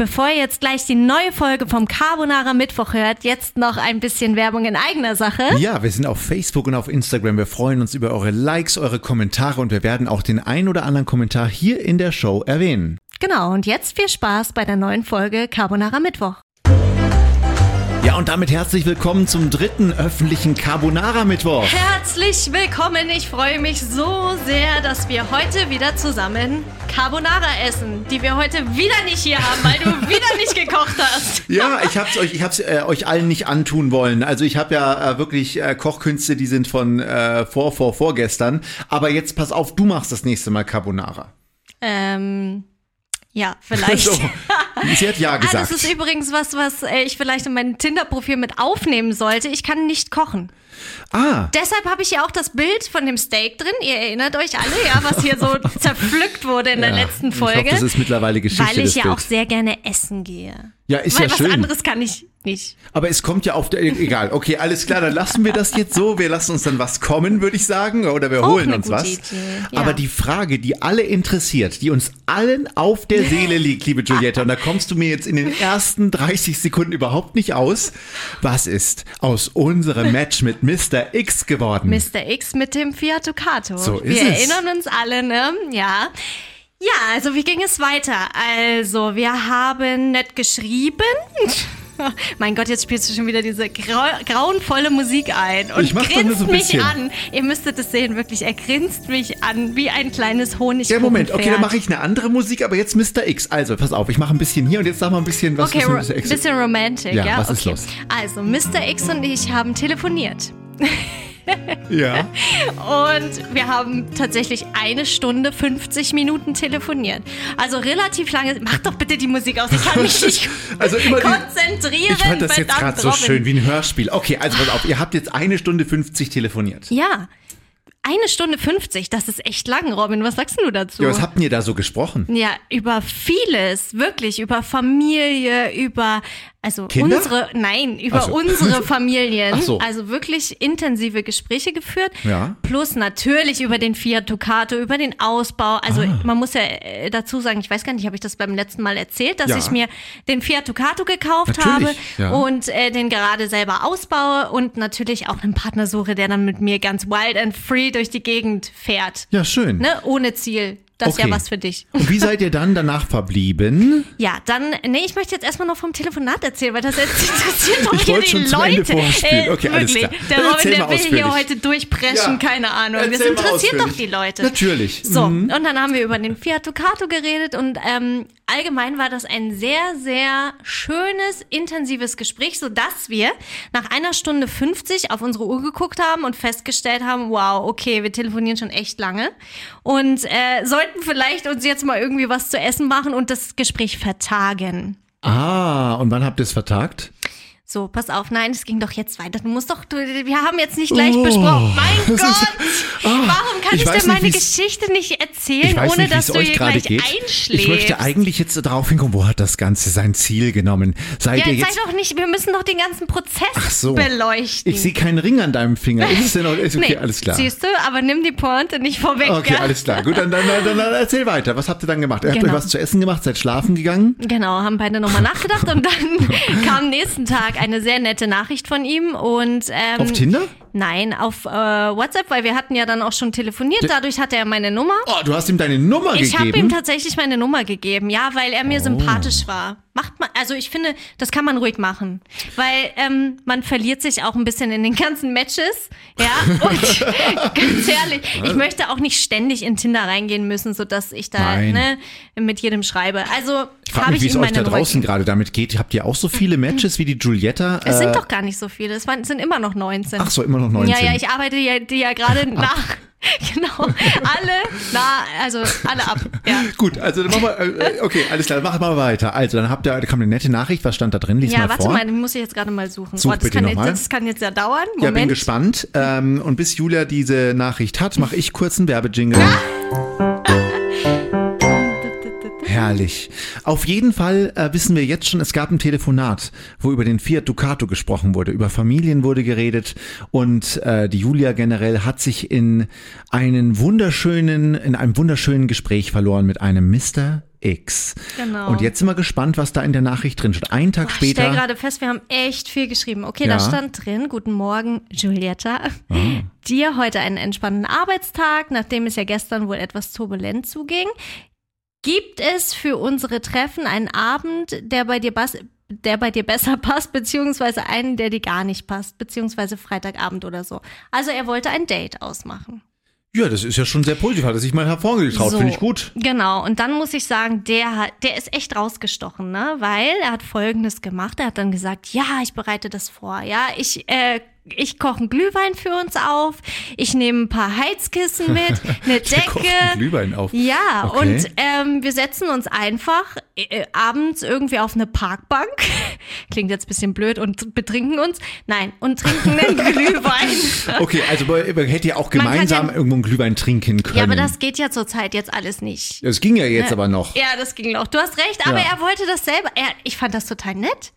Bevor ihr jetzt gleich die neue Folge vom Carbonara Mittwoch hört, jetzt noch ein bisschen Werbung in eigener Sache. Ja, wir sind auf Facebook und auf Instagram. Wir freuen uns über eure Likes, eure Kommentare und wir werden auch den ein oder anderen Kommentar hier in der Show erwähnen. Genau, und jetzt viel Spaß bei der neuen Folge Carbonara Mittwoch. Ja, und damit herzlich willkommen zum dritten öffentlichen Carbonara-Mittwoch. Herzlich willkommen. Ich freue mich so sehr, dass wir heute wieder zusammen Carbonara essen, die wir heute wieder nicht hier haben, weil du wieder nicht gekocht hast. Ja, ich hab's euch, ich hab's äh, euch allen nicht antun wollen. Also ich habe ja äh, wirklich äh, Kochkünste, die sind von äh, vor, vor, vorgestern. Aber jetzt pass auf, du machst das nächste Mal Carbonara. Ähm, ja, vielleicht. So, sie hat ja Ah, gesagt. das ist übrigens was, was äh, ich vielleicht in mein Tinder-Profil mit aufnehmen sollte. Ich kann nicht kochen. ah, Deshalb habe ich hier auch das Bild von dem Steak drin. Ihr erinnert euch alle, ja, was hier so zerpflückt wurde in der ja. letzten Ich Folge. hoffe, das ist mittlerweile Geschichte weil ich ja auch Bilds. sehr gerne essen gehe. Ja, ist weil ja was schön. anderes kann ich nicht. Aber es kommt ja auf der, egal. Okay, alles klar, dann lassen wir das jetzt so. Wir lassen uns dann was kommen, würde ich sagen. Oder wir Auch holen uns was. Ja. Aber die Frage, die alle interessiert, die uns allen auf der Seele liegt, liebe Giulietta, und da kommst du mir jetzt in den ersten 30 Sekunden überhaupt nicht aus. Was ist aus unserem Match mit Mr. X geworden? Mr. X mit dem Fiat Ducato. So ist wir es. erinnern uns alle, ne? Ja. Ja, also wie ging es weiter? Also, wir haben nett geschrieben. Mein Gott, jetzt spielst du schon wieder diese grau grauenvolle Musik ein und Ich mach doch nur grinst so ein mich bisschen. an. Ihr müsstet es sehen, wirklich. Er grinst mich an wie ein kleines Honig. Ja, Moment, okay, dann mache ich eine andere Musik, aber jetzt Mr. X. Also, pass auf, ich mache ein bisschen hier und jetzt sag mal ein bisschen was Okay, was. X. bisschen romantic, ja? Ja, was ist okay. los? Also, Mr. X und ich haben telefoniert. Ja. Und wir haben tatsächlich eine Stunde 50 Minuten telefoniert. Also relativ lange. Mach doch bitte die Musik aus. Ich kann mich nicht Also immer die- konzentrieren. Ich fand das jetzt gerade so schön wie ein Hörspiel. Okay, also pass auf, ihr habt jetzt eine Stunde 50 telefoniert. Ja. Eine Stunde 50, das ist echt lang, Robin. Was sagst du dazu? Ja, was habt ihr da so gesprochen? Ja, über vieles, wirklich, über Familie, über, also Kinder? unsere, nein, über so. unsere Familien. So. Also wirklich intensive Gespräche geführt. Ja. Plus natürlich über den Fiat Ducato, über den Ausbau. Also Ah. man muss ja äh, dazu sagen, ich weiß gar nicht, habe ich das beim letzten Mal erzählt, dass Ja. ich mir den Fiat Ducato gekauft Natürlich, habe ja. und äh, den gerade selber ausbaue und natürlich auch einen Partner suche, der dann mit mir ganz wild and free durch die Gegend fährt. Ja, schön. Ne? Ohne Ziel. Das ist ja Okay. was für dich. Und wie seid ihr dann danach verblieben? Ja, dann, nee, ich möchte jetzt erstmal noch vom Telefonat erzählen, weil das jetzt interessiert doch hier die Leute. Vorspielen. Okay, alles wirklich. klar. Der Robin, der will hier heute durchpreschen, Ja. keine Ahnung. Das Erzähl mal interessiert doch die Leute. Natürlich. So, Mhm. und dann haben wir über den Fiat Ducato geredet und ähm, allgemein war das ein sehr, sehr schönes, intensives Gespräch, sodass wir nach einer Stunde 50 auf unsere Uhr geguckt haben und festgestellt haben, wow, okay, wir telefonieren schon echt lange und äh, sollten vielleicht uns jetzt mal irgendwie was zu essen machen und das Gespräch vertagen. Ah, und wann habt ihr es vertagt? So, pass auf, nein, es ging doch jetzt weiter. Du musst doch, du, wir haben jetzt nicht gleich Oh, besprochen. Mein Gott, ist- Ah, warum kann ich ich, dir meine Geschichte nicht erzählen, ohne nicht, dass du euch gleich geht. einschläfst? Ich möchte eigentlich jetzt darauf hinkommen, wo hat das Ganze sein Ziel genommen? Seid ja, ihr jetzt sei doch nicht, wir müssen doch den ganzen Prozess Ach so. beleuchten. Ich sehe keinen Ring an deinem Finger. Ist es denn ist okay, nee, alles klar. Siehst du, aber nimm die Pointe nicht vorweg. Okay, ja? alles klar. Gut, dann, dann, dann, dann erzähl weiter. Was habt ihr dann gemacht? Habt ihr Genau. was zu essen gemacht? Seid schlafen gegangen? Genau, haben beide nochmal nachgedacht und dann kam am nächsten Tag eine sehr nette Nachricht von ihm und ähm, Auf Tinder? Nein, auf äh, WhatsApp, weil wir hatten ja dann auch schon telefoniert. Dadurch hatte er meine Nummer. Oh, du hast ihm deine Nummer Ich habe ihm gegeben. tatsächlich meine Nummer gegeben, ja, weil er mir sympathisch war. Macht man, also ich finde, das kann man ruhig machen, weil ähm, man verliert sich auch ein bisschen in den ganzen Matches, ja. Und ganz ehrlich, ich möchte auch nicht ständig in Tinder reingehen müssen, so dass ich da Nein. ne, mit jedem schreibe. Also Ich frage mich, wie ich es euch da draußen gerade damit geht. Habt ihr auch so viele Matches wie die Giulietta? Es Äh, sind doch gar nicht so viele, es waren, es sind immer noch 19. Ach so, immer noch 19. Ja, ja, ich arbeite ja, die ja gerade nach. Genau, alle, na, also alle ab. Ja. Gut, also dann machen wir, äh, okay, alles klar, machen wir mal weiter. Also dann habt ihr, da kam eine nette Nachricht, was stand da drin? Lies Ja, mal warte vor. mal, den muss ich jetzt gerade mal suchen. Such das, bitte kann noch jetzt, mal. das kann jetzt ja dauern. Ja, bin Moment. gespannt. Ähm, und bis Julia diese Nachricht hat, mache ich kurz einen Werbejingle. Herrlich. Auf jeden Fall äh, wissen wir jetzt schon, es gab ein Telefonat, wo über den Fiat Ducato gesprochen wurde, über Familien wurde geredet und äh, die Julia generell hat sich in einen wunderschönen, in einem wunderschönen Gespräch verloren mit einem Mr. X. Genau. Und jetzt sind wir gespannt, was da in der Nachricht drin steht. Einen Tag Boah, ich stelle später. gerade fest, wir haben echt viel geschrieben. Okay, Ja. da stand drin, guten Morgen, Giulietta. Ah. Dir heute einen entspannten Arbeitstag, nachdem es ja gestern wohl etwas turbulent zuging. Gibt es für unsere Treffen einen Abend, der bei dir der bei dir besser passt, beziehungsweise einen, der dir gar nicht passt, beziehungsweise Freitagabend oder so. Also er wollte ein Date ausmachen. Ja, das ist ja schon sehr positiv. Hat er sich mal hervorgetraut. Finde ich gut. Genau, und dann muss ich sagen, der hat, der ist echt rausgestochen, ne? Weil er hat folgendes gemacht. Er hat dann gesagt, ja, ich bereite das vor, ja, ich, äh, ich koche einen Glühwein für uns auf, ich nehme ein paar Heizkissen mit, eine Decke. Glühwein auf. Ja, Okay. und ähm, wir setzen uns einfach äh, abends irgendwie auf eine Parkbank. Klingt jetzt ein bisschen blöd und betrinken uns. Nein, und trinken einen Glühwein. Okay, also man hätte ja auch gemeinsam ja- irgendwo einen Glühwein trinken können. Ja, aber das geht ja zurzeit jetzt alles nicht. das ging ja jetzt aber noch. Ja, das ging auch. Du hast recht, aber Ja. er wollte das selber. Er, ich fand das total nett.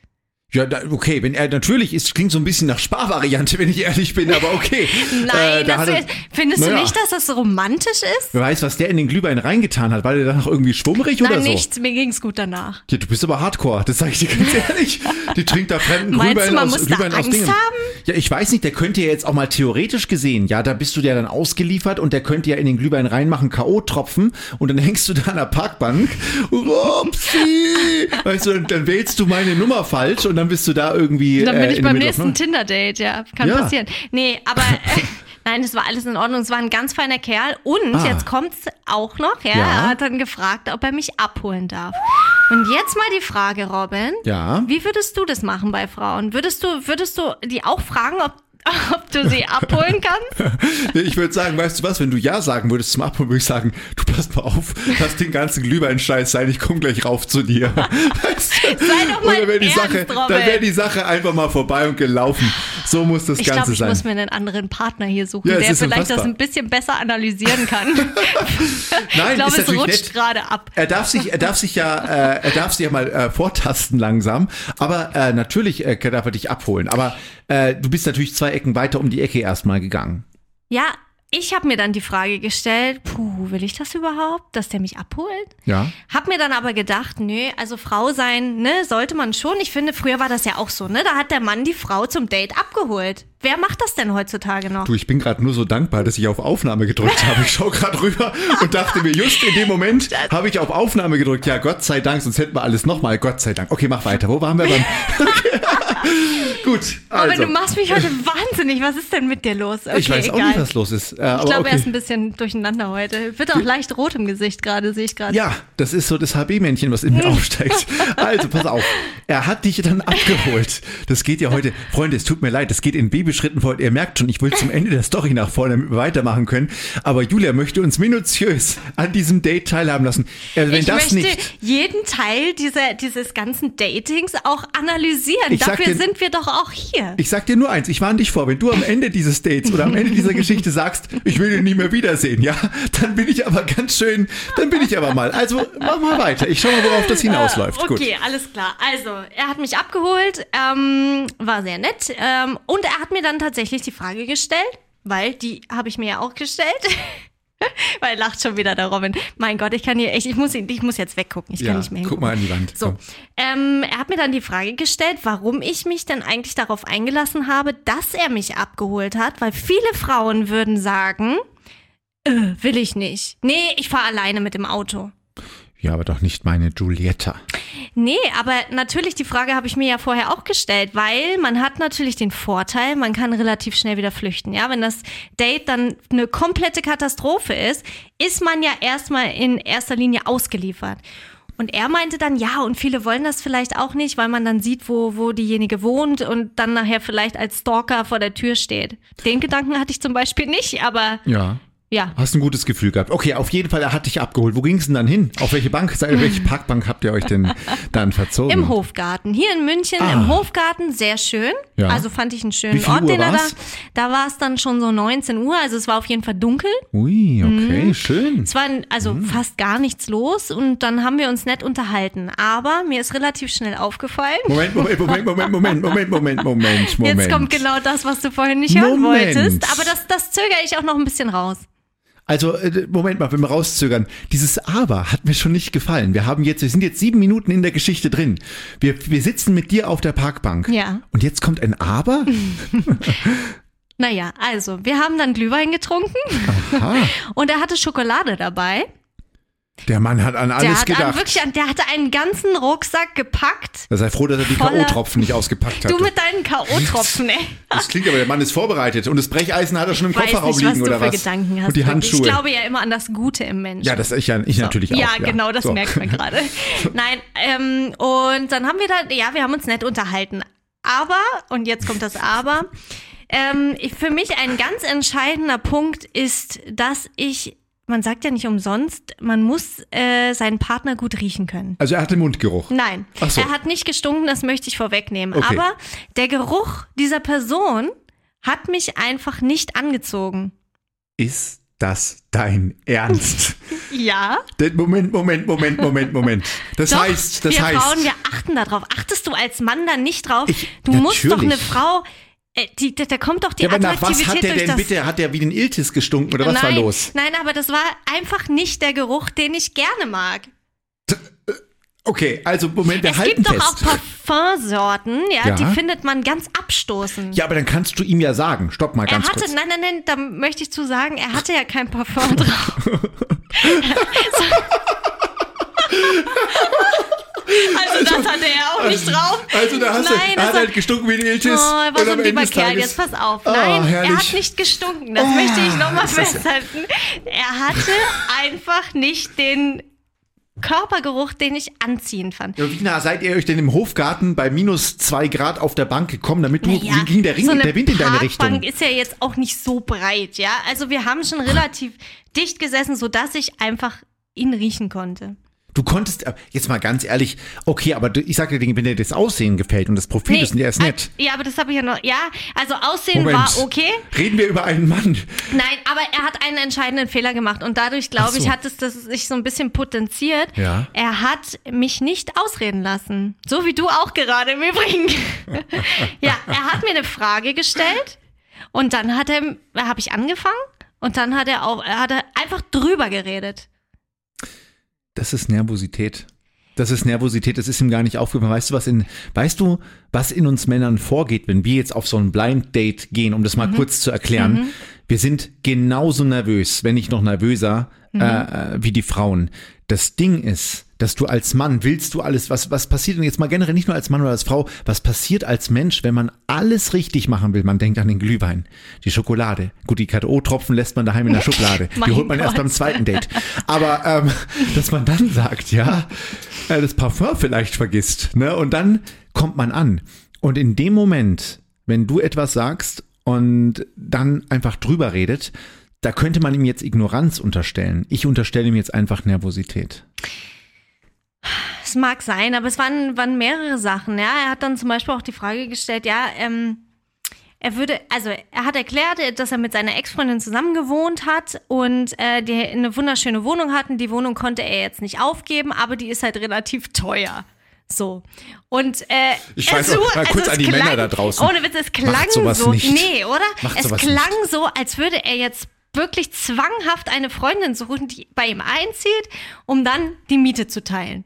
Ja, da, okay, wenn er natürlich ist, klingt so ein bisschen nach Sparvariante, wenn ich ehrlich bin, aber okay. Nein, Äh, da er- findest Naja. du nicht, dass das so romantisch ist? Wer weiß, was der in den Glühwein reingetan hat. War der danach irgendwie schwummrig oder Nein, so? nichts. Mir ging's gut danach. Ja, du bist aber Hardcore, das sage ich dir ganz ehrlich. Die trinkt da fremden Meinst Glühwein du, man aus, muss da Glühwein aus Dingen. haben? Ja, ich weiß nicht, der könnte ja jetzt auch mal theoretisch gesehen, ja, da bist du ja dann ausgeliefert und der könnte ja in den Glühwein reinmachen, K.O.-Tropfen und dann hängst du da an der Parkbank. Upsi! Weißt du, dann, dann wählst du meine Nummer falsch und dann bist du da irgendwie. Dann bin äh, ich beim nächsten no- Tinder-Date, ja. Kann Ja. passieren. Nee, aber äh, nein, es war alles in Ordnung. Es war ein ganz feiner Kerl. Und Ah. jetzt kommt's auch noch, ja, Ja. Er hat dann gefragt, ob er mich abholen darf. Und jetzt mal die Frage, Robin. Ja. Wie würdest du das machen bei Frauen? Würdest du, würdest du die auch fragen, ob, ob du sie abholen kannst? Ich würde sagen, weißt du was, wenn du Ja sagen würdest zum Abholen, würde ich sagen, du passt mal auf, lass den ganzen Glühwein-Scheiß sein, ich komme gleich rauf zu dir. Weißt du? Sei doch mal dann wäre die Sache, dann wäre die Sache einfach mal vorbei und gelaufen. So muss das Ich Ganze glaube, ich sein. muss mir einen anderen Partner hier suchen, Ja, der vielleicht das unfassbar. ein bisschen besser analysieren kann. Nein, ich glaube, es rutscht gerade ab. Er darf sich, er darf sich ja, äh, er darf sich ja mal äh, vortasten langsam. Aber äh, natürlich äh, darf er dich abholen. Aber äh, du bist natürlich zwei Ecken weiter um die Ecke erstmal gegangen. Ja, ich habe mir dann die Frage gestellt, puh, will ich das überhaupt, dass der mich abholt? Ja. Hab mir dann aber gedacht, nö, also Frau sein, ne, sollte man schon. Ich finde, früher war das ja auch so, ne? Da hat der Mann die Frau zum Date abgeholt. Wer macht das denn heutzutage noch? Du, ich bin gerade nur so dankbar, dass ich auf Aufnahme gedrückt habe. Ich schaue gerade rüber und dachte mir, just in dem Moment habe ich auf Aufnahme gedrückt. Ja, Gott sei Dank, sonst hätten wir alles nochmal. Gott sei Dank. Okay, mach weiter. Wo waren wir beim... Gut, aber also. du machst mich heute wahnsinnig. Was ist denn mit dir los? Okay, ich weiß auch egal. nicht, was los ist. Äh, ich aber glaube, er ist okay. ein bisschen durcheinander heute. Wird auch leicht rot im Gesicht gerade, sehe ich gerade. Ja, das ist so das HB-Männchen, was in mir aufsteigt. Also, pass auf. Er hat dich dann abgeholt. Das geht ja heute, Freunde, es tut mir leid, das geht in Babyschritten vor. Ihr merkt schon, ich will zum Ende der Story nach vorne damit wir weitermachen können. Aber Julia möchte uns minutiös an diesem Date teilhaben lassen. Äh, wenn ich das möchte nicht. jeden Teil dieser, dieses ganzen Datings auch analysieren. Dafür dir- sind wir doch auch hier. Ich sag dir nur eins, ich warne dich vor, wenn du am Ende dieses Dates oder am Ende dieser Geschichte sagst, ich will ihn nie mehr wiedersehen, ja, dann bin ich aber ganz schön, dann bin ich aber mal. Also mach mal weiter. Ich schau mal, worauf das hinausläuft. Gut. Okay, alles klar. Also, er hat mich abgeholt, ähm, war sehr nett. Ähm, und er hat mir dann tatsächlich die Frage gestellt, weil die habe ich mir ja auch gestellt. weil lacht schon wieder der Robin. Mein Gott, ich kann hier echt, ich muss, ich muss jetzt weggucken. Ich kann Ja, nicht mehr guck mal an die Wand. So, ähm, er hat mir dann die Frage gestellt, warum ich mich denn eigentlich darauf eingelassen habe, dass er mich abgeholt hat, weil viele Frauen würden sagen, äh, will ich nicht. Nee, ich fahre alleine mit dem Auto. Ja, aber doch nicht meine Giulietta. Nee, aber natürlich, die Frage habe ich mir ja vorher auch gestellt, weil man hat natürlich den Vorteil, man kann relativ schnell wieder flüchten. Ja, wenn das Date dann eine komplette Katastrophe ist, ist man ja erstmal in erster Linie ausgeliefert. Und er meinte dann, ja, und viele wollen das vielleicht auch nicht, weil man dann sieht, wo, wo diejenige wohnt und dann nachher vielleicht als Stalker vor der Tür steht. Den Gedanken hatte ich zum Beispiel nicht, aber Ja. Ja. Hast ein gutes Gefühl gehabt. Okay, auf jeden Fall, er hat dich abgeholt. Wo ging es denn dann hin? Auf welche Bank? Welche Parkbank habt ihr euch denn dann verzogen? Im Hofgarten. Hier in München Ah. im Hofgarten, sehr schön. Ja. Also fand ich einen schönen Ort, Uhr den er da. Da war es dann schon so 19 Uhr, also es war auf jeden Fall dunkel. Ui, okay, schön. Es war also Mhm. fast gar nichts los und dann haben wir uns nett unterhalten. Aber mir ist relativ schnell aufgefallen. Moment, Moment, Moment, Moment, Moment, Moment, Moment, Moment, Moment. Jetzt kommt genau das, was du vorhin nicht hören Moment. wolltest. Aber das, das zögere ich auch noch ein bisschen raus. Also, äh, Moment mal, wenn wir rauszögern. Dieses Aber hat mir schon nicht gefallen. Wir haben jetzt, wir sind jetzt sieben Minuten in der Geschichte drin. Wir, wir sitzen mit dir auf der Parkbank. Ja. Und jetzt kommt ein Aber? Naja, also, wir haben dann Glühwein getrunken Aha. und er hatte Schokolade dabei. Der Mann hat an Der alles hat an, gedacht. wirklich an, der hatte einen ganzen Rucksack gepackt. Da sei froh, dass er die K.O.-Tropfen nicht ausgepackt hat. Du mit deinen K.O.-Tropfen, ey. Das klingt aber, der Mann ist vorbereitet. Und das Brecheisen hat er schon im weiß Kofferraum nicht, was liegen, du oder für was? Gedanken hast. Und die wirklich. Handschuhe. Ich glaube ja immer an das Gute im Menschen. ja, das ich, ja, ich natürlich auch. Ja, genau, das So. merkt man gerade. Nein, ähm, und dann haben wir da, ja, wir haben uns nett unterhalten. Aber, und jetzt kommt das Aber, ähm, ich- für mich ein ganz entscheidender Punkt ist, dass ich, man sagt ja nicht umsonst, man muss äh, seinen Partner gut riechen können. Also er hatte Mundgeruch. Nein, so. er hat nicht gestunken, das möchte ich vorwegnehmen. Okay. Aber der Geruch dieser Person hat mich einfach nicht angezogen. Ist das dein Ernst? Ja. Moment, Moment, Moment, Moment, Moment. Das Doch, heißt, das wir heißt. Frauen, wir achten darauf. Achtest du als Mann dann nicht drauf? Ich- du musst doch natürlich. eine Frau, die, da, da kommt doch die ja, aber nach was hat der denn bitte? Hat der wie den Iltis gestunken oder was nein, war los? nein, aber das war einfach nicht der Geruch, den ich gerne mag. Okay, also Moment, wir es halten gibt doch auch fest. Parfumsorten, ja, Ja. die findet man ganz abstoßend. ja, aber dann kannst du ihm ja sagen. Stopp mal Er ganz hatte, kurz. nein, nein, nein, da möchte ich zu sagen, er hatte ja kein Parfum drauf. also das hatte er auch nicht drauf. Also da hast Nein, du, er hat halt gestunken wie ein Iltis. Oh, er war so ein lieber Kerl, jetzt pass auf. Oh, Nein, er herrlich. hat nicht gestunken, das möchte ich nochmal festhalten. Er hatte einfach nicht den Körpergeruch, den ich anziehend fand. Ja, wie nah seid ihr euch denn im Hofgarten bei minus zwei Grad auf der Bank gekommen, damit du, wie ging der, Ring, so der Wind in deine Richtung? Parkbank ist ja jetzt auch nicht so breit, ja. Also wir haben schon relativ dicht gesessen, sodass ich einfach ihn riechen konnte. Du konntest, äh, jetzt mal ganz ehrlich, okay, aber ich sag dir, wenn dir das Aussehen gefällt und das Profil ist, und der ist nett. äh, Ja, aber das habe ich ja noch. Ja, also Aussehen Moment. war okay. Reden wir über einen Mann. Nein, aber er hat einen entscheidenden Fehler gemacht und dadurch, glaube so. ich, hat es das sich so ein bisschen potenziert. Ja. Er hat mich nicht ausreden lassen. So wie du auch gerade im Übrigen. ja, er hat mir eine Frage gestellt und dann hat er, habe ich angefangen und dann hat er auch, er hat einfach drüber geredet. Das ist Nervosität. Das ist Nervosität, das ist ihm gar nicht aufgefallen. Weißt du, was in, weißt du, was in uns Männern vorgeht, wenn wir jetzt auf so ein Blind Date gehen, um das mal kurz zu erklären? Wir sind genauso nervös, wenn nicht noch nervöser, äh, äh, wie die Frauen. Das Ding ist, dass du als Mann willst du alles, was, was passiert denn jetzt mal generell nicht nur als Mann oder als Frau, was passiert als Mensch, wenn man alles richtig machen will? Man denkt an den Glühwein, die Schokolade. Gut, die K.O.-Tropfen lässt man daheim in der Schublade. Die holt man erst Gott. beim zweiten Date. Aber ähm, dass man dann sagt, ja, äh, das Parfum vielleicht vergisst, ne? Und dann kommt man an. Und in dem Moment, wenn du etwas sagst und dann einfach drüber redet, da könnte man ihm jetzt Ignoranz unterstellen. Ich unterstelle ihm jetzt einfach Nervosität. Es mag sein, aber es waren, waren mehrere Sachen. Ja, er hat dann zum Beispiel auch die Frage gestellt, ja, ähm, er würde, also er hat erklärt, dass er mit seiner Ex-Freundin zusammen gewohnt hat und äh, die eine wunderschöne Wohnung hatten. Die Wohnung konnte er jetzt nicht aufgeben, aber die ist halt relativ teuer. So. Und äh, Ich weiß auch, mal kurz es an die klang, Männer da draußen. Ohne Witz, es klang so. nicht. Nee, oder? Macht es klang so, als würde er jetzt wirklich zwanghaft eine Freundin suchen, die bei ihm einzieht, um dann die Miete zu teilen.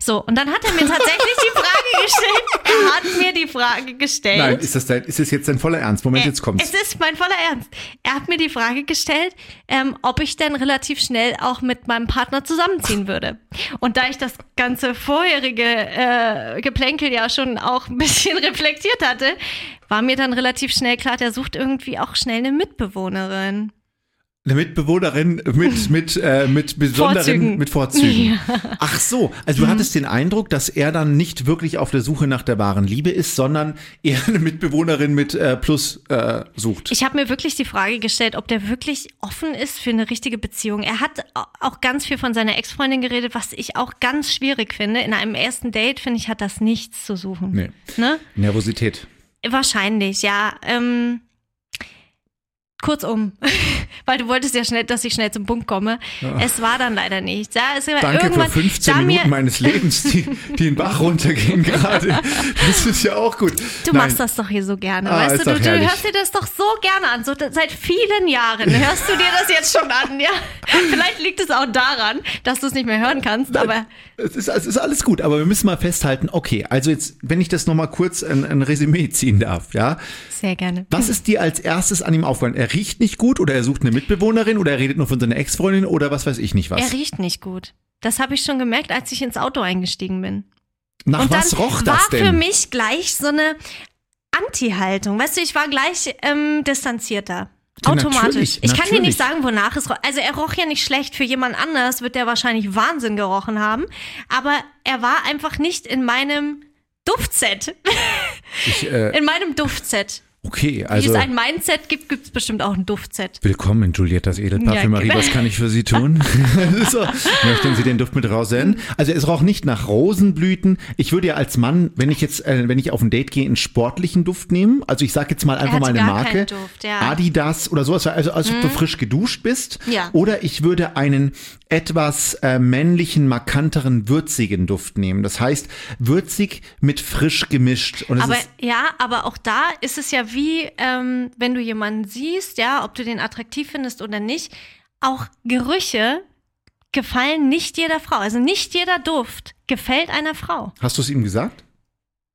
So, und dann hat er mir tatsächlich die Frage gestellt. Er hat mir die Frage gestellt. Nein, ist das, dein, ist das jetzt dein voller Ernst? Moment, jetzt kommt's. Es ist mein voller Ernst. Er hat mir die Frage gestellt, ähm, ob ich denn relativ schnell auch mit meinem Partner zusammenziehen würde. Und da ich das ganze vorherige äh, Geplänkel ja schon auch ein bisschen reflektiert hatte, war mir dann relativ schnell klar, der sucht irgendwie auch schnell eine Mitbewohnerin. Eine Mitbewohnerin mit, mit, äh, mit besonderen, Vorzügen. mit Vorzügen. Ach so, also du hattest den Eindruck, dass er dann nicht wirklich auf der Suche nach der wahren Liebe ist, sondern eher eine Mitbewohnerin mit äh, Plus äh, sucht. Ich habe mir wirklich die Frage gestellt, ob der wirklich offen ist für eine richtige Beziehung. Er hat au- auch ganz viel von seiner Ex-Freundin geredet, was ich auch ganz schwierig finde. In einem ersten Date, finde ich, hat das nichts zu suchen. Nee. Ne? Nervosität. Wahrscheinlich, ja. Ähm, Kurzum, weil du wolltest ja schnell, dass ich schnell zum Punkt komme. Es war dann leider nicht. Ja, es war Danke für irgendwann, 15 da Minuten meines Lebens, die, die den Bach runtergehen gerade. Das ist ja auch gut. Du machst das doch hier so gerne, Ah, weißt du? Du, du hörst dir das doch so gerne an. So, seit vielen Jahren hörst du dir das jetzt schon an, ja? Vielleicht liegt es auch daran, dass du es nicht mehr hören kannst, aber Es ist, es ist alles gut, aber wir müssen mal festhalten, okay, also jetzt, wenn ich das nochmal kurz ein, ein Resümee ziehen darf, ja. sehr gerne. Was ist dir als erstes an ihm aufgefallen? Er riecht nicht gut oder er sucht eine Mitbewohnerin oder er redet nur von seiner Ex-Freundin oder was weiß ich nicht was? Er riecht nicht gut. Das habe ich schon gemerkt, als ich ins Auto eingestiegen bin. Nach Und was dann roch war das für denn? mich gleich so eine Anti-Haltung. Weißt du, ich war gleich ähm, distanzierter. Ja, Automatisch. natürlich, ich kann dir natürlich. nicht sagen, wonach es roch. Also er roch ja nicht schlecht. Für jemand anders wird der wahrscheinlich Wahnsinn gerochen haben. Aber er war einfach nicht in meinem Duftset. Ich, äh, In meinem Duftset. Okay, Wie also es ein Mindset gibt, gibt es bestimmt auch ein Duftset. willkommen in Giuliettas Edelparfümerie. Ja, was kann ich für Sie tun? so, möchten Sie den Duft mit raussenden? Also es roch nicht nach Rosenblüten. Ich würde ja als Mann, wenn ich jetzt, äh, wenn ich auf ein Date gehe, einen sportlichen Duft nehmen. Also ich sage jetzt mal einfach mal eine Marke. Duft, ja. Mhm. Adidas oder sowas. Also als ob du frisch geduscht bist. Ja. Oder ich würde einen etwas äh, männlichen, markanteren, würzigen Duft nehmen. Das heißt, würzig mit frisch gemischt. Aber ja, aber auch da ist es ja wie, ähm, wenn du jemanden siehst, ja, ob du den attraktiv findest oder nicht, auch Gerüche gefallen nicht jeder Frau. Also nicht jeder Duft gefällt einer Frau. hast du es ihm gesagt?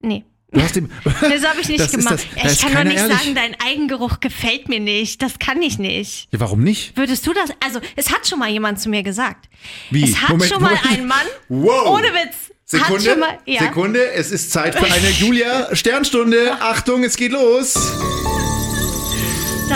Nee. Du hast ihm, Das habe ich nicht Das gemacht. das- da ich kann doch nicht ehrlich. sagen, dein Eigengeruch gefällt mir nicht. Das kann ich nicht. ja, warum nicht? Würdest du das? Also, es hat schon mal jemand zu mir gesagt. Wie? Es hat Moment, schon mal Moment. ein Mann. Wow. Ohne Witz. Sekunde, mal, ja. Sekunde, es ist Zeit für eine Julia Sternstunde. Achtung, es geht los.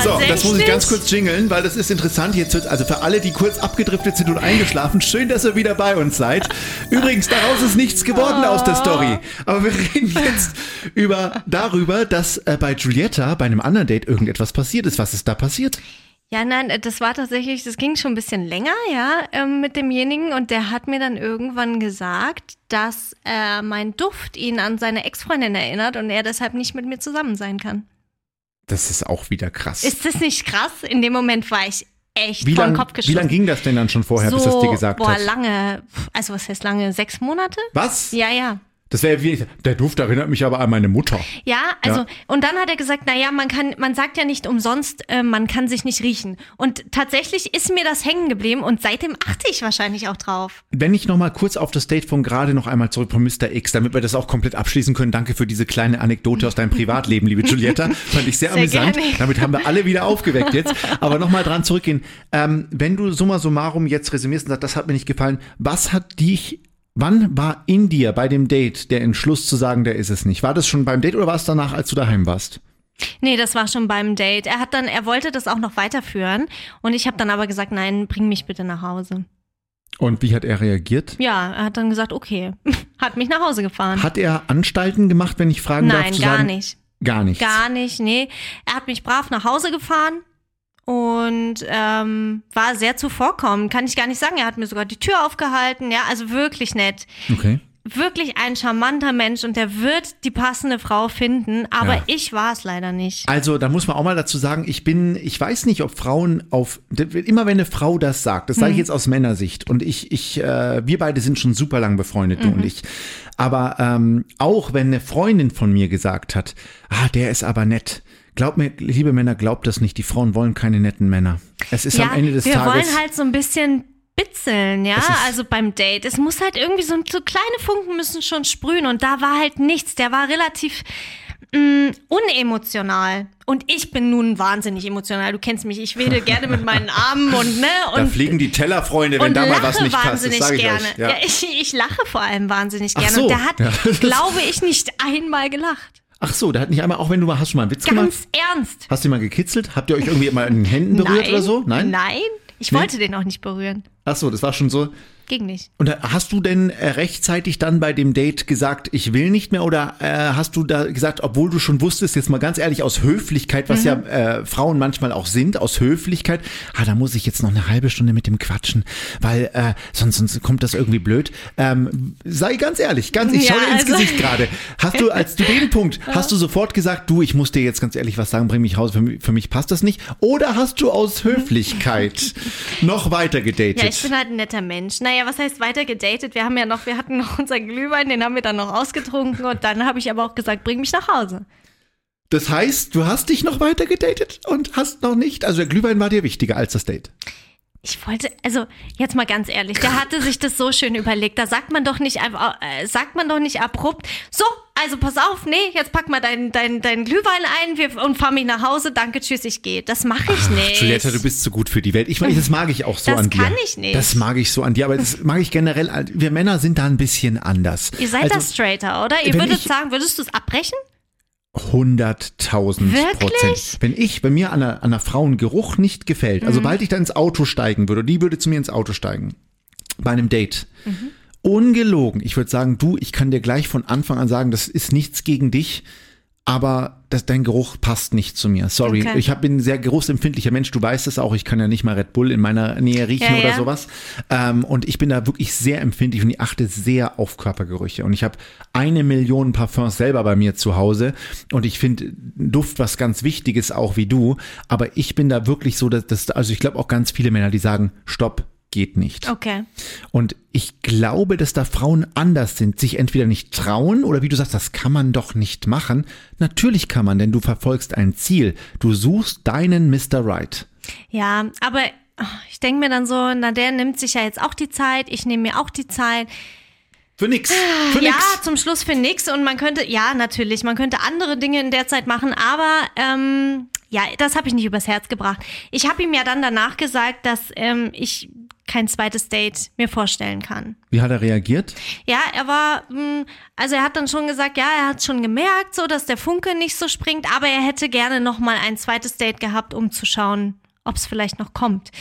So, das muss ich ganz kurz jingeln, weil das ist interessant. Jetzt wird, also für alle, die kurz abgedriftet sind und eingeschlafen, schön, dass ihr wieder bei uns seid. Übrigens, daraus ist nichts geworden aus der Story. Aber wir reden jetzt über, darüber, dass äh, bei Giulietta bei einem anderen Date irgendetwas passiert ist. Was ist da passiert? Ja, nein, äh, das war tatsächlich, das ging schon ein bisschen länger, ja, ähm, mit demjenigen und der hat mir dann irgendwann gesagt, dass äh, mein Duft ihn an seine Ex-Freundin erinnert und er deshalb nicht mit mir zusammen sein kann. Das ist auch wieder krass. Ist das nicht krass? In dem Moment war ich echt wie vor den lange Kopf wie geschossen. lang ging das denn dann schon vorher, so, bis das dir gesagt boah, hat? lange, also was heißt lange? Sechs Monate? Was? Ja, ja. Das wäre wie, der Duft erinnert mich aber an meine Mutter. Ja, also Ja. und dann hat er gesagt, na ja, man kann, man sagt ja nicht umsonst, äh, man kann sich nicht riechen. Und tatsächlich ist mir das hängen geblieben und seitdem achte ich wahrscheinlich auch drauf. Wenn ich noch mal kurz auf das Date von gerade noch einmal zurück von Mr. X, damit wir das auch komplett abschließen können. Danke für diese kleine Anekdote aus deinem Privatleben, liebe Giulietta. Fand ich sehr, Sehr amüsant. gerne. Damit haben wir alle wieder aufgeweckt jetzt. Aber noch mal dran zurückgehen. Ähm, wenn du summa summarum jetzt resümierst und sagst, das hat mir nicht gefallen, was hat dich Wann war in dir bei dem Date der Entschluss zu sagen, der ist es nicht? War das schon beim Date oder war es danach, als du daheim warst? Nee, das war schon beim Date. Er hat dann, er wollte das auch noch weiterführen und ich habe dann aber gesagt, nein, bring mich bitte nach Hause. Und wie hat er reagiert? Ja, er hat dann gesagt, okay, hat mich nach Hause gefahren. Hat er Anstalten gemacht, wenn ich fragen darf? nein, gar sagen, nicht. Gar nichts. Gar nicht, nee. Er hat mich brav nach Hause gefahren und ähm, war sehr zuvorkommend. Kann ich gar nicht sagen. Er hat mir sogar die Tür aufgehalten. Ja, also wirklich nett. Okay. Wirklich ein charmanter Mensch und der wird die passende Frau finden. Aber Ja. ich war es leider nicht. Also, da muss man auch mal dazu sagen, ich bin, ich weiß nicht, ob Frauen auf, immer wenn eine Frau das sagt, das sage ich jetzt aus Männersicht und ich, ich, äh, wir beide sind schon super lang befreundet, du und ich. Aber ähm, auch wenn eine Freundin von mir gesagt hat, ah, der ist aber nett. Glaubt mir, liebe Männer, glaubt das nicht. Die Frauen wollen keine netten Männer. Es ist ja, am Ende des wir Tages. wollen halt so ein bisschen bitzeln, ja, also beim Date. Es muss halt irgendwie so, so kleine Funken müssen schon sprühen und da war halt nichts. Der war relativ mh, unemotional. Und ich bin nun wahnsinnig emotional. Du kennst mich, ich wedel gerne mit meinen Armen und ne da und fliegen die Tellerfreunde, wenn da mal was nicht passt. Das sage ich gerne. euch. Ja. ich, ich lache vor allem wahnsinnig gerne. so. Und der hat, Ja. glaube ich, nicht einmal gelacht. Ach so, da hat nicht einmal, auch wenn du mal, hast du mal einen Witz gemacht? Ganz ernst. Hast du ihn mal gekitzelt? Habt ihr euch irgendwie mal in den Händen berührt Nein, oder so? Nein? Nein. Ich Nee? wollte den auch nicht berühren. Ach so, das war schon so. Ging nicht. Und hast du denn äh, rechtzeitig dann bei dem Date gesagt, ich will nicht mehr? Oder äh, hast du da gesagt, obwohl du schon wusstest, jetzt mal ganz ehrlich, aus Höflichkeit, was ja äh, Frauen manchmal auch sind, aus Höflichkeit, ah, da muss ich jetzt noch eine halbe Stunde mit dem quatschen, weil äh, sonst, sonst kommt das irgendwie blöd. Ähm, sei ganz ehrlich, ganz, ich Ja, schau dir ins also- Gesicht gerade. Hast du, als du den Punkt, hast du sofort gesagt, du, ich muss dir jetzt ganz ehrlich was sagen, bring mich raus, für mich, für mich passt das nicht? Oder hast du aus Höflichkeit noch weiter gedatet? Ja, ich bin halt ein netter Mensch. Naja, was heißt weiter gedatet? Wir haben ja noch, wir hatten noch unseren Glühwein, den haben wir dann noch ausgetrunken und dann habe ich aber auch gesagt, bring mich nach Hause. Das heißt, du hast dich noch weiter gedatet und hast noch nicht. Also der Glühwein war dir wichtiger als das Date. Ich wollte, also jetzt mal ganz ehrlich, der hatte sich das so schön überlegt. Da sagt man doch nicht einfach, äh, sagt man doch nicht abrupt, so, also pass auf, nee, jetzt pack mal deinen dein, dein Glühwein ein wir, und fahr mich nach Hause, danke, tschüss, ich gehe. Das mache ich nicht. Julietta, du bist zu gut für die Welt. Ich meine, das mag ich auch so Das an dir. kann ich nicht. Das mag ich so an dir, aber das mag ich generell. Wir Männer sind da ein bisschen anders. Ihr seid also, das straighter, oder? Ihr würdet ich- sagen, würdest du es abbrechen? 100.000 Wirklich? Prozent. Wenn ich, wenn mir an einer, an einer Frau ein Geruch nicht gefällt, Mhm. also sobald ich da ins Auto steigen würde, die würde zu mir ins Auto steigen, bei einem Date, Mhm. Ungelogen, ich würde sagen, du, ich kann dir gleich von Anfang an sagen, das ist nichts gegen dich, aber das, dein Geruch passt nicht zu mir. Sorry, Okay. ich hab, bin ein sehr geruchsempfindlicher Mensch, du weißt es auch, ich kann ja nicht mal Red Bull in meiner Nähe riechen Ja, oder ja. sowas. Ähm, und ich bin da wirklich sehr empfindlich und ich achte sehr auf Körpergerüche. Und ich habe eine Million Parfums selber bei mir zu Hause und ich finde Duft was ganz Wichtiges, auch wie du. Aber ich bin da wirklich so, dass, dass also ich glaube auch ganz viele Männer, die sagen, stopp, geht nicht. Okay. Und ich glaube, dass da Frauen anders sind, sich entweder nicht trauen oder wie du sagst, das kann man doch nicht machen. Natürlich kann man, denn du verfolgst ein Ziel. Du suchst deinen Mr. Right. Ja, aber ach, ich denke mir dann so, na, der nimmt sich ja jetzt auch die Zeit, ich nehme mir auch die Zeit. Für nix. Für ja, nix. zum Schluss für nix und man könnte, ja, natürlich, man könnte andere Dinge in der Zeit machen, aber ähm, ja, das habe ich nicht übers Herz gebracht. Ich habe ihm ja dann danach gesagt, dass ähm, ich kein zweites Date mir vorstellen kann. Wie hat er reagiert? Ja, er war, mh, also er hat dann schon gesagt, ja, er hat schon gemerkt, so dass der Funke nicht so springt, aber er hätte gerne noch mal ein zweites Date gehabt, um zu schauen, ob es vielleicht noch kommt.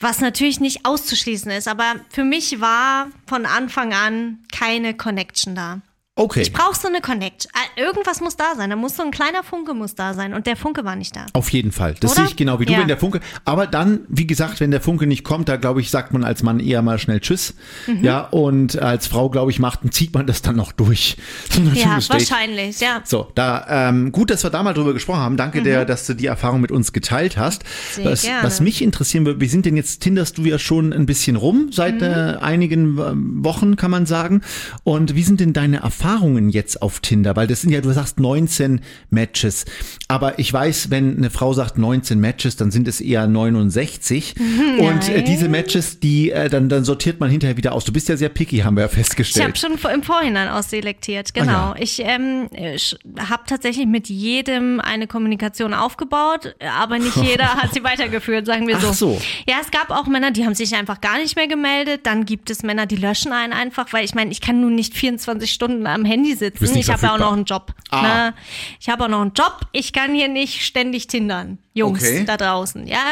Was natürlich nicht auszuschließen ist, aber für mich war von Anfang an keine Connection da. Okay. Ich brauche so eine Connection. Äh, Irgendwas muss da sein. Da muss so ein kleiner Funke muss da sein und der Funke war nicht da. Auf jeden Fall. Das Oder? sehe ich genau wie du, Ja. wenn der Funke. Aber dann, wie gesagt, wenn der Funke nicht kommt, da glaube ich, sagt man als Mann eher mal schnell Tschüss. Mhm. Ja, und als Frau, glaube ich, macht, zieht man das dann noch durch. Ja, wahrscheinlich, ja. So, da ähm, gut, dass wir da mal drüber gesprochen haben. Danke dir, dass du die Erfahrung mit uns geteilt hast. Mhm. Sehr was, gerne. was mich interessieren würde, wie sind denn jetzt Tinderst du ja schon ein bisschen rum seit äh, einigen ähm, Wochen, kann man sagen. Und wie sind denn deine Erfahrungen jetzt auf Tinder? Weil das sind ja, du sagst 19 Matches. Aber ich weiß, wenn eine Frau sagt 19 Matches, dann sind es eher 69. Und äh, Nein. diese Matches, die äh, dann, dann sortiert man hinterher wieder aus. Du bist ja sehr picky, haben wir ja Ich habe festgestellt. schon im Vorhinein ausselektiert, genau. Ah, ja. Ich ähm, habe tatsächlich mit jedem eine Kommunikation aufgebaut, aber nicht jeder hat sie weitergeführt, sagen wir so. Ach so. Ja, es gab auch Männer, die haben sich einfach gar nicht mehr gemeldet. Dann gibt es Männer, die löschen einen einfach, weil ich meine, ich kann nun nicht 24 Stunden am Handy sitzen. Ich habe ja auch noch einen Job. Ah. Ne? Ich habe auch noch einen Job. Ich kann hier nicht ständig tindern. Jungs Okay. da draußen, ja.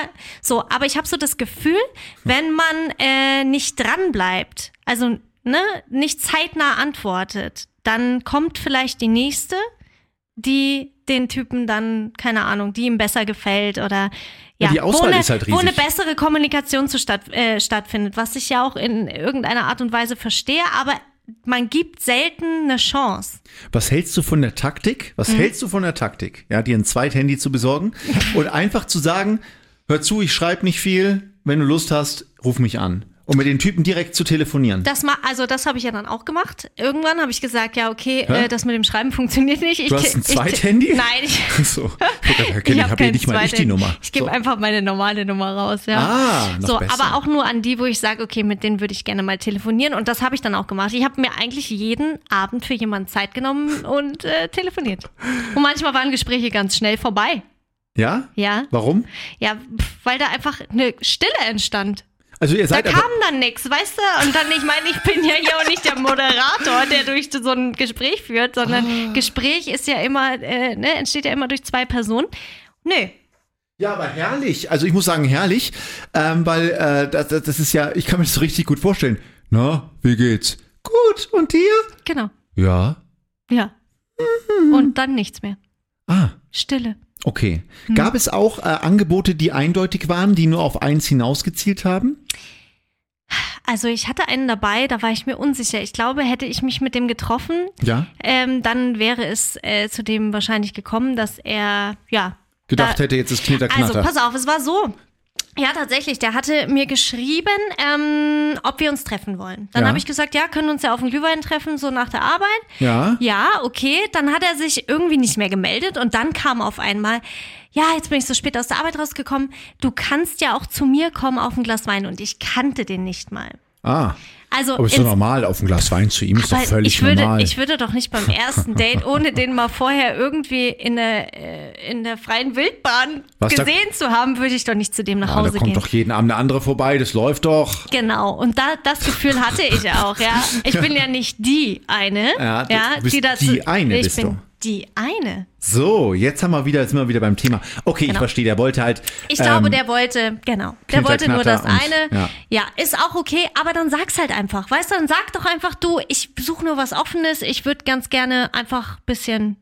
So, aber ich habe so das Gefühl, wenn man äh, nicht dran bleibt, also ne, nicht zeitnah antwortet, dann kommt vielleicht die nächste, die den Typen dann, keine Ahnung, die ihm besser gefällt oder ja, die Auswahl wo, eine, ist halt wo eine riesig. bessere Kommunikation zu statt, äh, stattfindet, was ich ja auch in irgendeiner Art und Weise verstehe, aber man gibt selten eine Chance. Was hältst du von der Taktik? Was Mhm. hältst du von der Taktik? Ja, dir ein Zweithandy zu besorgen und einfach zu sagen, hör zu, ich schreibe nicht viel, wenn du Lust hast, ruf mich an. Und mit den Typen direkt zu telefonieren. Das ma also das habe ich ja dann auch gemacht. Irgendwann habe ich gesagt, ja okay, äh, das mit dem Schreiben funktioniert nicht. Ich, Du hast ein Zweithandy? Nein, ich, so. Ich, habe hab nicht mal ich die. Nummer. Ich gebe so. einfach meine normale Nummer raus, ja. Ah, noch so, besser. aber auch nur an die, wo ich sage, okay, mit denen würde ich gerne mal telefonieren. Und das habe ich dann auch gemacht. Ich habe mir eigentlich jeden Abend für jemanden Zeit genommen und äh, telefoniert. Und manchmal waren Gespräche ganz schnell vorbei. Ja? Ja, Warum? ja, weil da einfach eine Stille entstand. Also ihr Da seid kam aber, dann nichts, weißt du? Und dann, ich meine, ich bin ja hier auch nicht der Moderator, der durch so ein Gespräch führt, sondern Ah. Gespräch ist ja immer, äh, ne, entsteht ja immer durch zwei Personen. Nö. Ja, aber herrlich. Also ich muss sagen, herrlich, ähm, weil äh, das, das ist ja, ich kann mir das so richtig gut vorstellen. Na, wie geht's? Gut, und dir? Genau. Ja. Ja. Und dann nichts mehr. Ah, Stille. Okay. Hm. Gab es auch äh, Angebote, die eindeutig waren, die nur auf eins hinausgezielt haben? Also ich hatte einen dabei, da war ich mir unsicher. Ich glaube, hätte ich mich mit dem getroffen, Ja. ähm, dann wäre es äh, zu dem wahrscheinlich gekommen, dass er, ja. Gedacht da, hätte, jetzt ist Knitter Also, pass auf, es war so. Ja, tatsächlich. Der hatte mir geschrieben, ähm, ob wir uns treffen wollen. Dann Ja. habe ich gesagt, ja, können uns ja auf den Glühwein treffen, so nach der Arbeit. ja. Ja, okay. Dann hat er sich irgendwie nicht mehr gemeldet und dann kam auf einmal, ja, jetzt bin ich so spät aus der Arbeit rausgekommen. Du kannst ja auch zu mir kommen auf ein Glas Wein und ich kannte den nicht mal. Ah. Also Aber ist doch normal, auf ein Glas Wein zu ihm ist doch völlig ich würde, normal. ich würde doch nicht beim ersten Date, ohne den mal vorher irgendwie in der, äh, in der freien Wildbahn Was, da- gesehen zu haben, würde ich doch nicht zu dem nach ah, da Hause kommt gehen. doch jeden Abend eine andere vorbei, das läuft doch. Genau, und da, das Gefühl hatte ich auch, ja. Ich bin ja nicht die eine, Ja, ja, bist das, die eine, ich bist bin du. Die eine. So, jetzt haben wir wieder, jetzt sind wir wieder beim Thema. Okay, ich Genau. verstehe, der wollte halt. Ich glaube, ähm, der wollte, genau, der wollte nur das und- eine. ja. Ja. ist auch okay, aber dann sag's halt einfach. Weißt du, dann sag doch einfach, du, ich suche nur was Offenes, ich würde ganz gerne einfach bisschen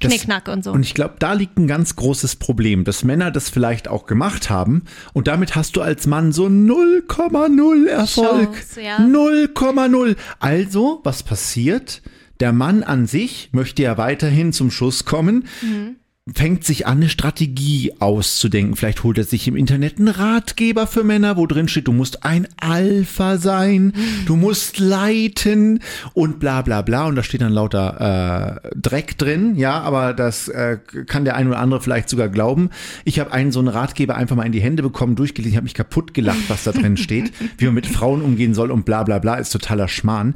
das- Knickknack und so. Und ich glaube, da liegt ein ganz großes Problem, dass Männer das vielleicht auch gemacht haben und damit hast du als Mann so 0,0 Erfolg. Chance, ja. 0,0. Also, was passiert? Der Mann an sich möchte ja weiterhin zum Schuss kommen. Mhm. Fängt sich an, eine Strategie auszudenken. Vielleicht holt er sich im Internet einen Ratgeber für Männer, wo drin steht, du musst ein Alpha sein, du musst leiten und bla bla bla. Und da steht dann lauter äh, Dreck drin, ja, aber das äh, kann der ein oder andere vielleicht sogar glauben. Ich habe einen so einen Ratgeber einfach mal in die Hände bekommen, durchgelesen, habe mich kaputt gelacht, was da drin steht, wie man mit Frauen umgehen soll und bla bla bla, ist totaler Schmarrn.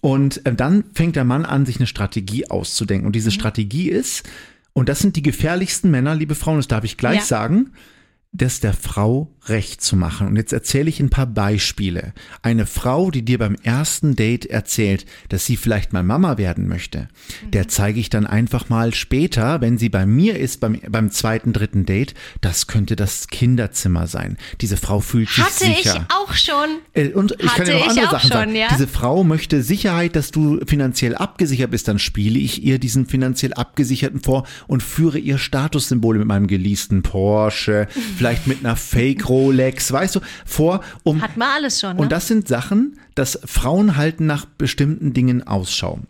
Und äh, dann fängt der Mann an, sich eine Strategie auszudenken. Und diese Strategie ist, und das sind die gefährlichsten Männer, liebe Frauen, das darf ich gleich Ja. sagen, das der Frau recht zu machen. Und jetzt erzähle ich ein paar Beispiele. Eine Frau, die dir beim ersten Date erzählt, dass sie vielleicht mal Mama werden möchte, der zeige ich dann einfach mal später, wenn sie bei mir ist, beim, beim zweiten, dritten Date, das könnte das Kinderzimmer sein. Diese Frau fühlt sich Hatte ich sicher. auch schon. Äh, Und ich kann Hatte dir noch ich andere Sachen schon, sagen. ja. Diese Frau möchte Sicherheit, dass du finanziell abgesichert bist. Dann spiele ich ihr diesen finanziell abgesicherten vor und führe ihr Statussymbole mit meinem geleasten Porsche, vielleicht mit einer Fake Rolex, weißt du, vor, um Hat man alles schon. Ne? und das sind Sachen, dass Frauen halten nach bestimmten Dingen Ausschau.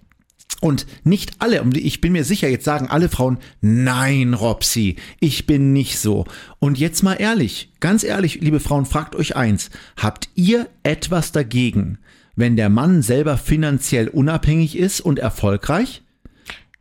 Und nicht alle, ich bin mir sicher, jetzt sagen alle Frauen, nein, Robsi, ich bin nicht so. Und jetzt mal ehrlich, ganz ehrlich, liebe Frauen, fragt euch eins, habt ihr etwas dagegen, wenn der Mann selber finanziell unabhängig ist und erfolgreich?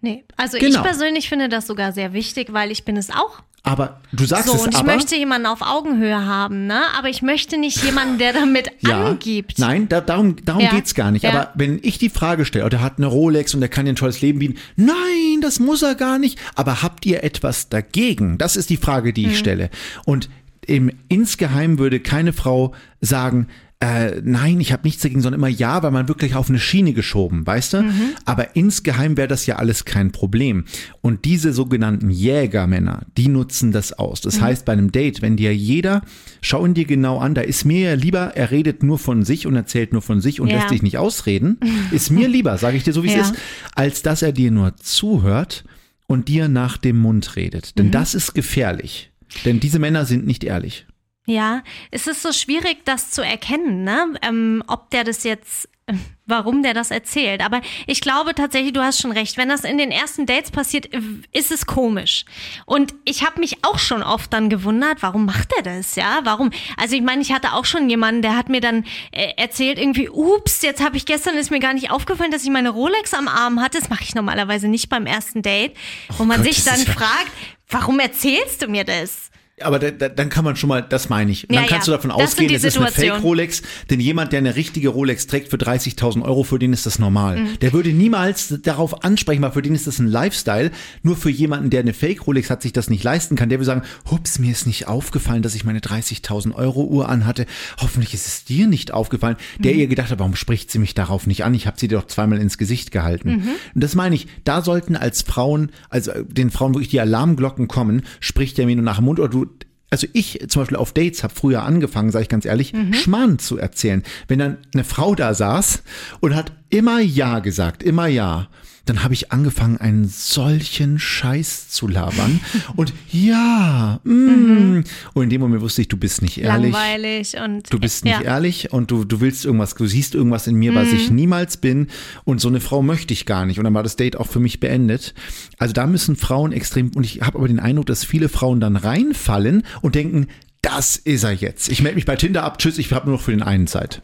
nee, also Genau. ich persönlich finde das sogar sehr wichtig, weil ich bin es auch. Aber du sagst So, es und ich aber. möchte jemanden auf Augenhöhe haben, ne? Aber ich möchte nicht jemanden, der damit angibt. Nein, da, darum, darum Ja. geht's gar nicht. Ja. Aber wenn ich die Frage stelle, oh, der hat eine Rolex und der kann dir ein tolles Leben bieten. Nein, das muss er gar nicht. Aber habt ihr etwas dagegen? Das ist die Frage, die ich Mhm. stelle. Und im, insgeheim würde keine Frau sagen, äh, nein, ich habe nichts dagegen, sondern immer ja, weil man wirklich auf eine Schiene geschoben, weißt du? Mhm. Aber insgeheim wäre das ja alles kein Problem. Und diese sogenannten Jägermänner, die nutzen das aus. Mhm. Das heißt, bei einem Date, wenn dir jeder, schau ihn dir genau an, da ist mir ja lieber, er redet nur von sich und erzählt nur von sich und Ja. lässt dich nicht ausreden, ist mir lieber, sage ich dir so, wie es Ja. ist, als dass er dir nur zuhört und dir nach dem Mund redet. Mhm. Denn das ist gefährlich. Denn diese Männer sind nicht ehrlich. Ja, es ist so schwierig, das zu erkennen, ne? Ähm, ob der das jetzt, warum der das erzählt. Aber ich glaube tatsächlich, du hast schon recht. Wenn das in den ersten Dates passiert, äh, ist es komisch. Und ich habe mich auch schon oft dann gewundert, warum macht er das, ja? Warum? Also ich meine, ich hatte auch schon jemanden, der hat mir dann äh, erzählt irgendwie, ups, jetzt habe ich gestern, ist mir gar nicht aufgefallen, dass ich meine Rolex am Arm hatte. Das mache ich normalerweise nicht beim ersten Date. Wo man Gott, sich dann ja- fragt, warum erzählst du mir das? Aber da, da, dann kann man schon mal, das meine ich. Ja, dann kannst ja. du davon Das ausgehen, es ist eine. Fake-Rolex, denn jemand, der eine richtige Rolex trägt für 30.000 Euro, für den ist das normal. Mhm. Der würde niemals darauf ansprechen, weil für den ist das ein Lifestyle. Nur für jemanden, der eine Fake-Rolex hat, sich das nicht leisten kann, der würde sagen, hups, mir ist nicht aufgefallen, dass ich meine 30.000 Euro Uhr anhatte. Hoffentlich ist es dir nicht aufgefallen. Der Mhm. ihr gedacht hat, warum spricht sie mich darauf nicht an? Ich habe sie dir doch zweimal ins Gesicht gehalten. Mhm. Und das meine ich, da sollten als Frauen, also äh, den Frauen wirklich die Alarmglocken kommen, spricht der mir nur nach dem Mund oder du also ich zum Beispiel auf Dates habe früher angefangen, sage ich ganz ehrlich, Mhm. Schmarrn zu erzählen. Wenn dann eine Frau da saß und hat immer Ja gesagt, immer Ja, dann habe ich angefangen, einen solchen Scheiß zu labern. und ja, mm. und in dem Moment wusste ich, du bist nicht ehrlich. Mhm. Langweilig und Du bist nicht ja. Mhm. ehrlich und du, du willst irgendwas, du siehst irgendwas in mir, was ich niemals bin. Und so eine Frau möchte ich gar nicht. Und dann war das Date auch für mich beendet. Also da müssen Frauen extrem, und ich habe aber den Eindruck, dass viele Frauen dann reinfallen und denken, das ist er jetzt. Ich melde mich bei Tinder ab, tschüss, ich habe nur noch für den einen Zeit.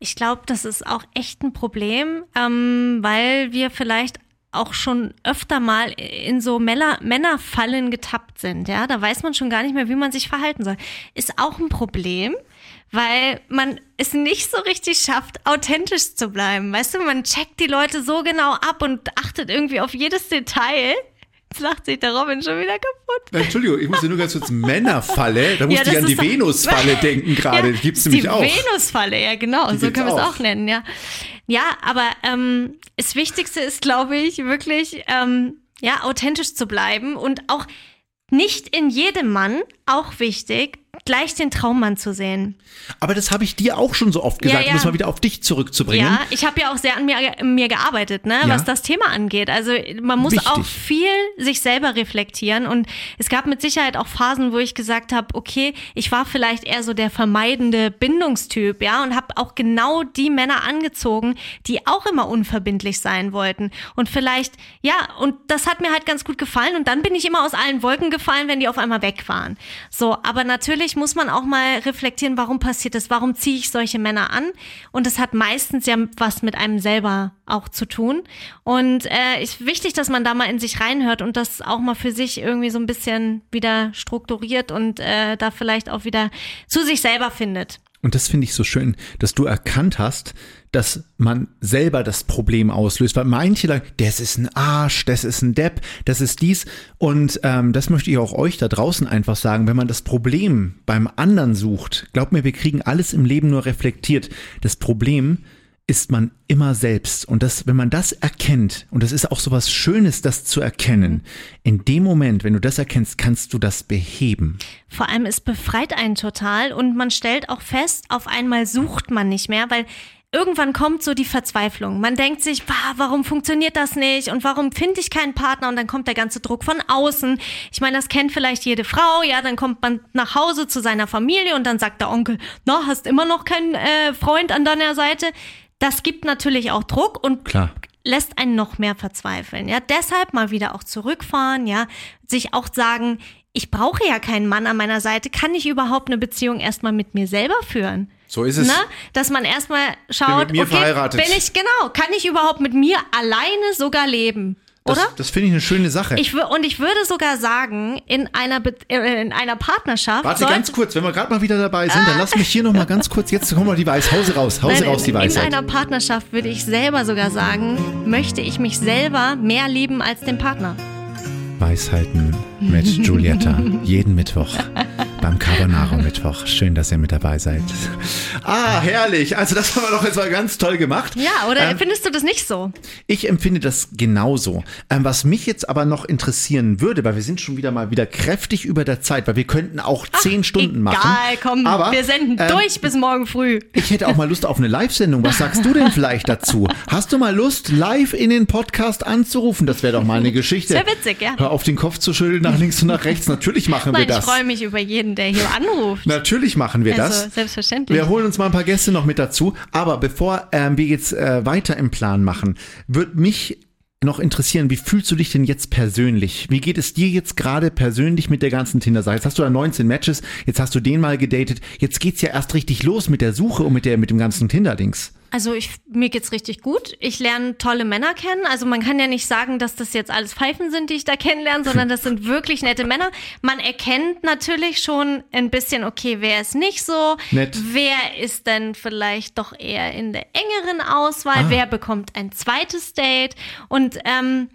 Ich glaube, das ist auch echt ein Problem, ähm, weil wir vielleicht auch schon öfter mal in so Männer, Männerfallen getappt sind. Ja, da weiß man schon gar nicht mehr, wie man sich verhalten soll. Ist auch ein Problem, weil man es nicht so richtig schafft, authentisch zu bleiben. Weißt du, man checkt die Leute so genau ab und achtet irgendwie auf jedes Detail. Jetzt lacht sich der Robin schon wieder kaputt. Entschuldigung, ich muss nur ganz kurz Männerfalle, da musste das ich an die Venusfalle denken gerade, die gibt's die nämlich auch. Venusfalle, ja genau, Die so können wir es auch. auch nennen, ja. Ja, aber ähm, das Wichtigste ist, glaube ich, wirklich ähm, ja authentisch zu bleiben und auch nicht in jedem Mann, auch wichtig, gleich den Traummann zu sehen. Aber das habe ich dir auch schon so oft gesagt, Ja, um ja. es mal wieder auf dich zurückzubringen. Ja, ich habe ja auch sehr an mir, mir gearbeitet, ne, Ja. was das Thema angeht. Also man muss Wichtig. auch viel sich selber reflektieren und es gab mit Sicherheit auch Phasen, wo ich gesagt habe, okay, ich war vielleicht eher so der vermeidende Bindungstyp, ja, und habe auch genau die Männer angezogen, die auch immer unverbindlich sein wollten und vielleicht ja, und das hat mir halt ganz gut gefallen und dann bin ich immer aus allen Wolken gefallen, wenn die auf einmal weg waren. So, aber natürlich muss man auch mal reflektieren, warum passiert das? Warum ziehe ich solche Männer an? Und das hat meistens ja was mit einem selber auch zu tun. Und äh, ist wichtig, dass man da mal in sich reinhört und das auch mal für sich irgendwie so ein bisschen wieder strukturiert und äh, da vielleicht auch wieder zu sich selber findet. Und das finde ich so schön, dass du erkannt hast, dass man selber das Problem auslöst. Weil manche sagen, das ist ein Arsch, das ist ein Depp, das ist dies. Und ähm, das möchte ich auch euch da draußen einfach sagen. Wenn man das Problem beim anderen sucht, glaubt mir, wir kriegen alles im Leben nur reflektiert. Das Problem ist man immer selbst. Und das, wenn man das erkennt, und das ist auch so was Schönes, das zu erkennen, in dem Moment, wenn du das erkennst, kannst du das beheben. Vor allem, es befreit einen total und man stellt auch fest, auf einmal sucht man nicht mehr, weil irgendwann kommt so die Verzweiflung. Man denkt sich, "Bah, warum funktioniert das nicht und warum finde ich keinen Partner und dann kommt der ganze Druck von außen. Ich meine, das kennt vielleicht jede Frau, ja, dann kommt man nach Hause zu seiner Familie und dann sagt der Onkel, na, hast immer noch keinen äh, Freund an deiner Seite. Das gibt natürlich auch Druck und Klar. lässt einen noch mehr verzweifeln. Ja, deshalb mal wieder auch zurückfahren, ja, sich auch sagen, ich brauche ja keinen Mann an meiner Seite, kann ich überhaupt eine Beziehung erstmal mit mir selber führen? So ist es. Ne? Dass man erstmal schaut, mir okay, bin ich genau, kann ich überhaupt mit mir alleine sogar leben? Oder? Das, das finde ich eine schöne Sache. Ich und ich würde sogar sagen, in einer, Be äh, in einer Partnerschaft. Warte ganz kurz, wenn wir gerade mal wieder dabei sind, dann lass mich hier noch mal ganz kurz, jetzt kommen wir die Weiß, Hause raus, Hause Nein, raus die in, in Weisheit. einer Partnerschaft würde ich selber sogar sagen, möchte ich mich selber mehr lieben als den Partner. Weisheiten mit Giulietta, jeden Mittwoch beim Carbonaro Mittwoch. Schön, dass ihr mit dabei seid. Ah, herrlich. Also das haben wir doch jetzt mal ganz toll gemacht. Ja, oder Ähm, findest du das nicht so? Ich empfinde das genauso. Ähm, was mich jetzt aber noch interessieren würde, weil wir sind schon wieder mal wieder kräftig über der Zeit, weil wir könnten auch zehn Stunden Egal, machen. komm, aber, wir senden ähm, durch bis morgen früh. Ich hätte auch mal Lust auf eine Live-Sendung. Was sagst du denn vielleicht dazu? Hast du mal Lust, live in den Podcast anzurufen? Das wäre doch mal eine Geschichte. Sehr witzig, ja. Hör auf den Kopf zu schütteln, nach links und nach rechts. Natürlich machen Nein, wir ich das. freue mich über jeden, der hier anruft. Natürlich machen wir Also, das. selbstverständlich. Wir holen uns mal ein paar Gäste noch mit dazu. Aber bevor ähm, wir jetzt äh, weiter im Plan machen, würde mich noch interessieren, wie fühlst du dich denn jetzt persönlich? Wie geht es dir jetzt gerade persönlich mit der ganzen Tinder-Sache? Jetzt hast du da 19 Matches, jetzt hast du den mal gedatet, jetzt geht's ja erst richtig los mit der Suche und mit, der, mit dem ganzen Tinder-Dings. Also ich, mir geht's richtig gut. Ich lerne tolle Männer kennen. Also man kann ja nicht sagen, dass das jetzt alles Pfeifen sind, die ich da kennenlerne, sondern das sind wirklich nette Männer. Man erkennt natürlich schon ein bisschen, okay, wer ist nicht so, Nett. wer ist denn vielleicht doch eher in der engeren Auswahl, Ah. wer bekommt ein zweites Date und ähm,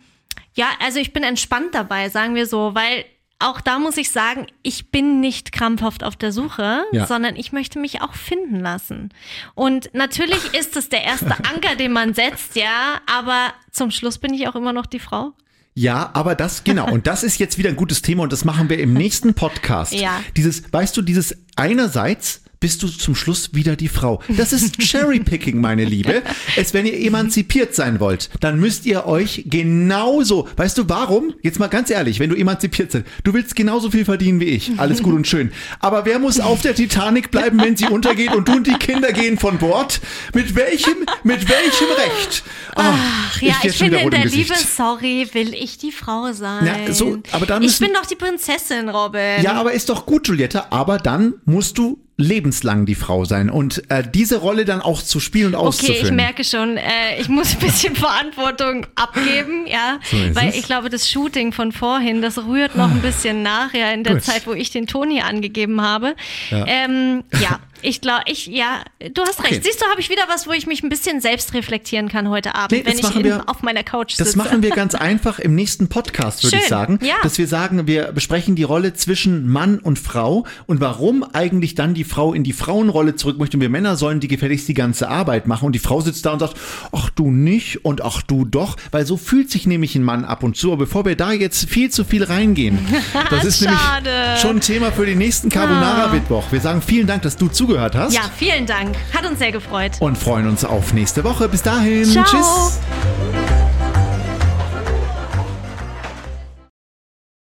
ja, also ich bin entspannt dabei, sagen wir so, weil auch da muss ich sagen, ich bin nicht krampfhaft auf der Suche, Ja. sondern ich möchte mich auch finden lassen. Und natürlich ist es der erste Anker, den man setzt, ja, aber zum Schluss bin ich auch immer noch die Frau. Ja, aber das, genau. Und das ist jetzt wieder ein gutes Thema und das machen wir im nächsten Podcast. Ja. Dieses, weißt du, dieses einerseits bist du zum Schluss wieder die Frau. Das ist Cherrypicking, meine Liebe. Es, wenn ihr emanzipiert sein wollt, dann müsst ihr euch genauso, weißt du warum? Jetzt mal ganz ehrlich, wenn du emanzipiert seid, du willst genauso viel verdienen wie ich. Alles gut und schön. Aber wer muss auf der Titanic bleiben, wenn sie untergeht und du und die Kinder gehen von Bord? Mit welchem, mit welchem Recht? Ah, Ach ja, ich, schon finde in der. Liebe, sorry, will ich die Frau sein. Ja, so, aber dann ich müssen- bin doch die Prinzessin, Robin. Ja, aber ist doch gut, Giulietta. Aber dann musst du lebenslang die Frau sein und äh, diese Rolle dann auch zu spielen und Okay, auszuführen. ich merke schon, äh, ich muss ein bisschen Verantwortung abgeben, ja, So weil es. ich glaube, das Shooting von vorhin, das rührt noch ein bisschen nach, ja, in der Gut. Zeit, wo ich den Toni angegeben habe. Ja. Ähm, ja, ich glaube, ich, ja, du hast Okay. recht. Siehst du, habe ich wieder was, wo ich mich ein bisschen selbst reflektieren kann heute Abend, Nee, das wenn ich in, wir- auf meiner Couch Das sitze. machen wir ganz einfach im nächsten Podcast, würde ich sagen. ja. Dass wir sagen, wir besprechen die Rolle zwischen Mann und Frau und warum eigentlich dann die Frau in die Frauenrolle zurück möchte. Und wir Männer sollen die gefälligst die ganze Arbeit machen. Und die Frau sitzt da und sagt, ach du nicht und ach du doch. Weil so fühlt sich nämlich ein Mann ab und zu. Aber bevor wir da jetzt viel zu viel reingehen, das ist nämlich. Ah. schon ein Thema für den nächsten Carbonara-Mittwoch. Wir sagen vielen Dank, dass du zugehört hast. Ja, vielen Dank. Hat uns sehr gefreut. Und freuen uns auf nächste Woche. Bis dahin. Ciao. Tschüss.